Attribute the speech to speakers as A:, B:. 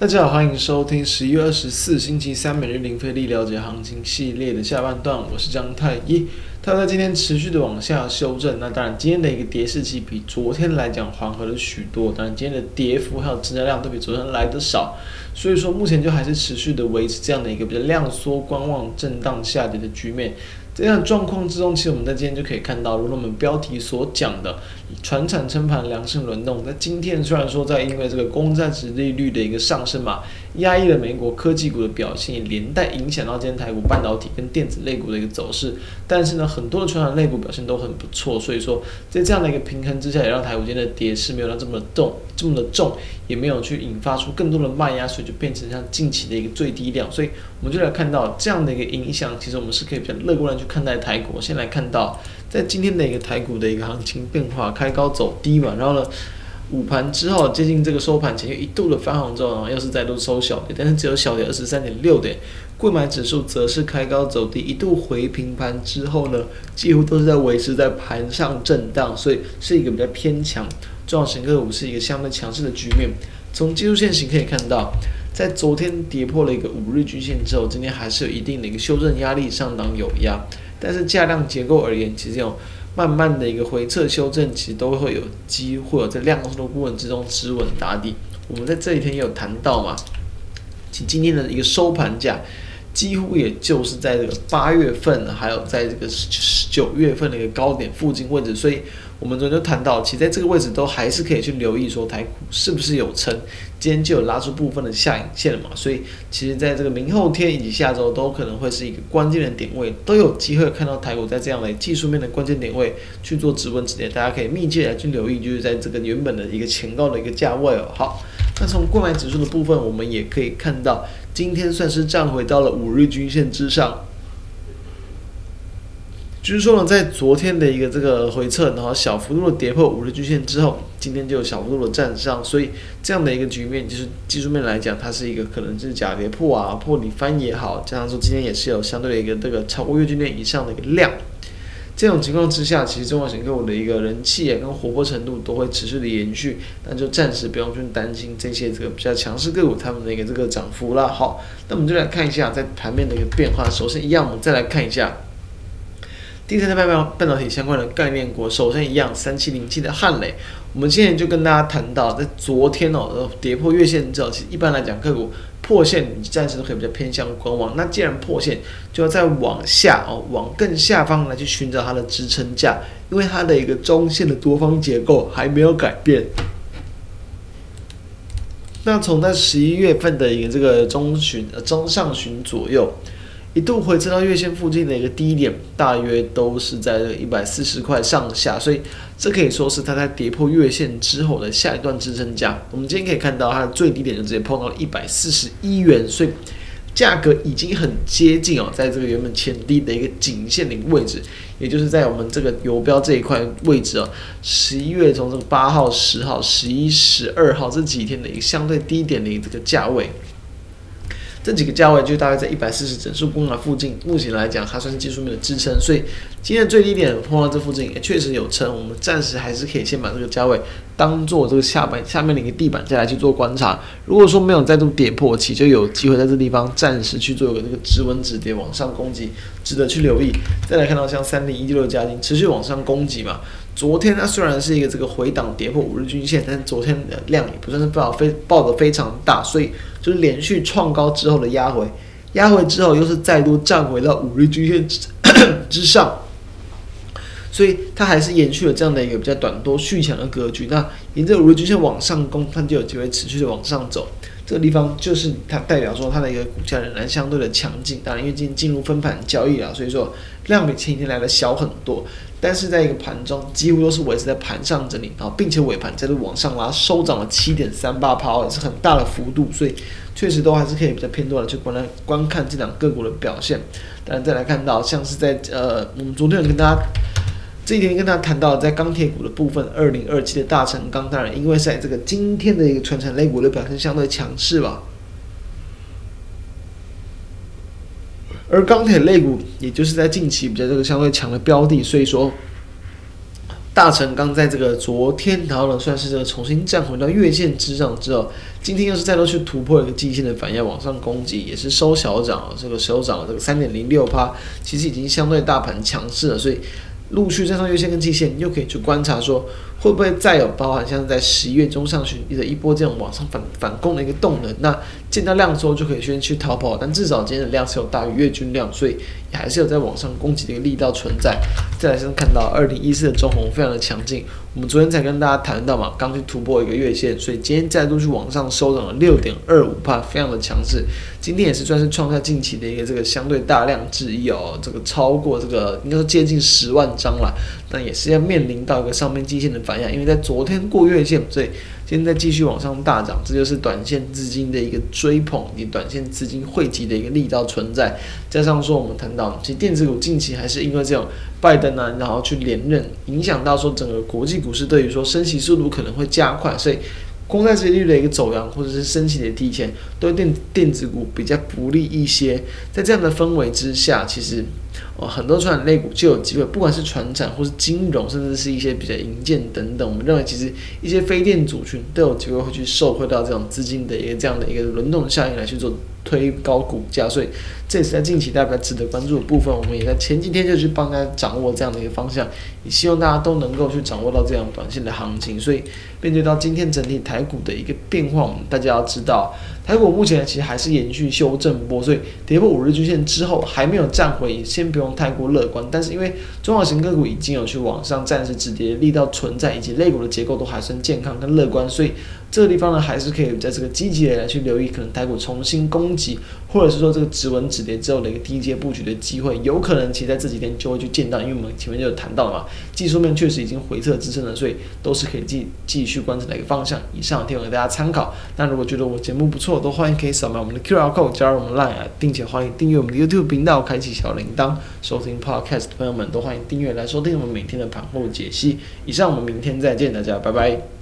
A: 大家好，欢迎收听十一月二十四星期三每日零费力了解行情系列的下半段，我是张太一。它在今天持续的往下修正，那当然今天的一个跌势期比昨天来讲缓和了许多，当然今天的跌幅还有成交量都比昨天来得少，所以说目前就还是持续的维持这样的一个比较量缩观望、震荡下跌的局面。这样状况之中，其实我们在今天就可以看到，如我们标题所讲的，传产撑盘良性轮动。那今天虽然说在因为这个公债殖利率的一个上升嘛，压抑了美国科技股的表现，也连带影响到今天台股半导体跟电子类股的一个走势。但是呢，很多的传产类股表现都很不错，所以说在这样的一个平衡之下，也让台股今天的跌势没有让这么的重，这么的重，也没有去引发出更多的卖压，所以就变成像近期的一个最低量。所以我们就来看到这样的一个影响，其实我们是可以比较乐观的去。看待台股，先来看到在今天的一个台股的一个行情变化，开高走低嘛，然后呢，午盘之后接近这个收盘前又一度的翻红之后，然后又是再度收小跌，但是只有小跌二十三点六点，柜买指数则是开高走低，一度回平盘之后呢，几乎都是在维持在盘上震荡，所以是一个比较偏强，中小型个股是一个相对强势的局面。从技术线型可以看到。在昨天跌破了一个五日均线之后，今天还是有一定的一个修正压力，上档有压。但是价量结构而言，其实有慢慢的一个回撤修正，其实都会有机会在量缩的部分之中止稳打底。我们在这几天也有谈到嘛，其今天的一个收盘价，几乎也就是在这个八月份，还有在这个九月份的一个高点附近位置，所以。我们昨天就谈到，其实在这个位置都还是可以去留意，说台股是不是有撑，今天就有拉出部分的下影线了嘛，所以其实在这个明后天以及下周都可能会是一个关键的点位，都有机会看到台股在这样的技术面的关键点位去做止稳止跌，大家可以密切来去留意，就是在这个原本的一个前高的一个价位哦。好，那从购买指数的部分，我们也可以看到，今天算是站回到了五日均线之上。就是说呢，在昨天的一个这个回撤，然后小幅度的跌破五日均线之后，今天就有小幅度的站上，所以这样的一个局面，就是技术面来讲，它是一个可能就是假跌破啊，破底翻也好，加上说今天也是有相对的一个这个超过月均线以上的一个量，这种情况之下，其实中小型个股的一个人气跟活泼程度都会持续的延续，那就暂时不用去担心这些这个比较强势个股他们的一个这个涨幅了。好，那我们就来看一下在盘面的一个变化，首先一样，我们再来看一下。第三代半导半导体相关的概念股，首先一样，三七零七的汉磊，我们今天就跟大家谈到，在昨天哦，跌破月线之后，其实一般来讲，个股破线，你暂时都可以比较偏向观望。那既然破线，就要再往下哦，往更下方来去寻找它的支撑价，因为它的一个中线的多方结构还没有改变。那从在十一月份的一个这个中旬呃中上旬左右。一度回撤到月线附近的一个低点，大约都是在一百四十块上下，所以这可以说是它在跌破月线之后的下一段支撑价。我们今天可以看到它的最低点就直接碰到了一百四十一元，所以价格已经很接近哦，在这个原本前低的一个颈线的一个位置，也就是在我们这个游标这一块位置哦。十一月从这个八号、十号、十一、十二号这几天的一个相对低点的一个这个价位。这几个价位就大概在一百四十整数关卡附近，目前来讲还算是技术面的支撑，所以今天的最低点碰到这附近也确实有撑，我们暂时还是可以先把这个价位当做这个下板下面的一个地板再来去做观察。如果说没有再度跌破，其实就有机会在这地方暂时去做一个这个止稳止跌往上攻击，值得去留意。再来看到像三零一六加金持续往上攻击嘛。昨天它虽然是一个这个回档跌破五日均线，但是昨天的量也不算是爆非爆的非常大，所以是连续创高之后的压回，压回之后又是再度站回了五日均线之 上，所以它还是延续了这样的一个比较短多续强的格局。那沿着五日均线往上攻，它就有机会持续的往上走。这个地方就是它代表说它的一个股价仍然相对的强劲，当然因为进进入分盘交易啊，所以说量比前一天来的小很多，但是在一个盘中几乎都是维持在盘上整理啊，并且尾盘再度往上拉，收涨了七点三八趴，也是很大的幅度，所以确实都还是可以比较偏多的去观来观看这两个股的表现。当然再来看到像是在呃，我们昨天有跟大家。这一天跟大家谈到，在钢铁股的部分，二零二七的大成钢，当然因为在这个今天的一个传产类股的表现相对强势吧，而钢铁类股也就是在近期比较这个相对强的标的，所以说大成钢在这个昨天，然后呢算是这个重新站回到月线之上之后，今天又是再度去突破一个季线的反压往上攻击，也是收小涨，这个收涨了这个三点零六趴，其实已经相对大盘强势了，所以。陆续站上月线跟季线，你又可以去观察说，会不会再有包含像在十一月中上旬的一波这种往上反反攻的一个动能？那见到量之后就可以先去逃跑，但至少今天的量是有大于月均量，所以也还是有在往上攻击的一个力道存在。再来是看到二零一四的中红非常的强劲，我们昨天才跟大家谈到嘛，刚去突破一个月线，所以今天再度去往上收涨了六点二五帕，非常的强势。今天也是算是创下近期的一个这个相对大量之一哦，这个超过这个应该说接近十万张了，但也是要面临到一个上面季线的反压，因为在昨天过月线，所以。现在继续往上大涨，这就是短线资金的一个追捧，以及短线资金汇集的一个力道存在。加上说，我们谈到，其实电子股近期还是因为这种拜登呢、啊，然后去连任，影响到说整个国际股市对于说升息速度可能会加快，所以公债殖利率的一个走扬，或者是升息的提前，对电电子股比较不利一些。在这样的氛围之下，其实。哦，很多传产类股就有机会，不管是船产或是金融，甚至是一些比较营建等等，我们认为其实一些非电族群都有机会会去受惠到这种资金的一个这样的一个轮动效应来去做推高股价，所以这也是在近期大家值得关注的部分。我们也在前几天就去帮大家掌握这样的一个方向，也希望大家都能够去掌握到这样短线的行情。所以面对到今天整体台股的一个变化，我们大家要知道，台股目前其实还是延续修正波，所以跌破五日均线之后还没有站回，先不用。太过乐观，但是因为中小型个股已经有去往上暂时止跌力道存在，以及类股的结构都还算健康跟乐观，所以这个地方呢，还是可以在这个积极的来去留意，可能台股重新攻击，或者是说这个止稳止跌之后的一个低阶布局的机会，有可能其实在这几天就会去见到，因为我们前面就有谈到了嘛，技术面确实已经回撤支撑了，所以都是可以继继续观察的一个方向。以上提供给大家参考。那如果觉得我节目不错，都欢迎可以扫描我们的 QR code 加入我们 Line，并且欢迎订阅我们的 YouTube 频道，开启小铃铛。收听 Podcast 朋友们都欢迎订阅来收听我们每天的盘后解析。以上，我们明天再见，大家拜拜。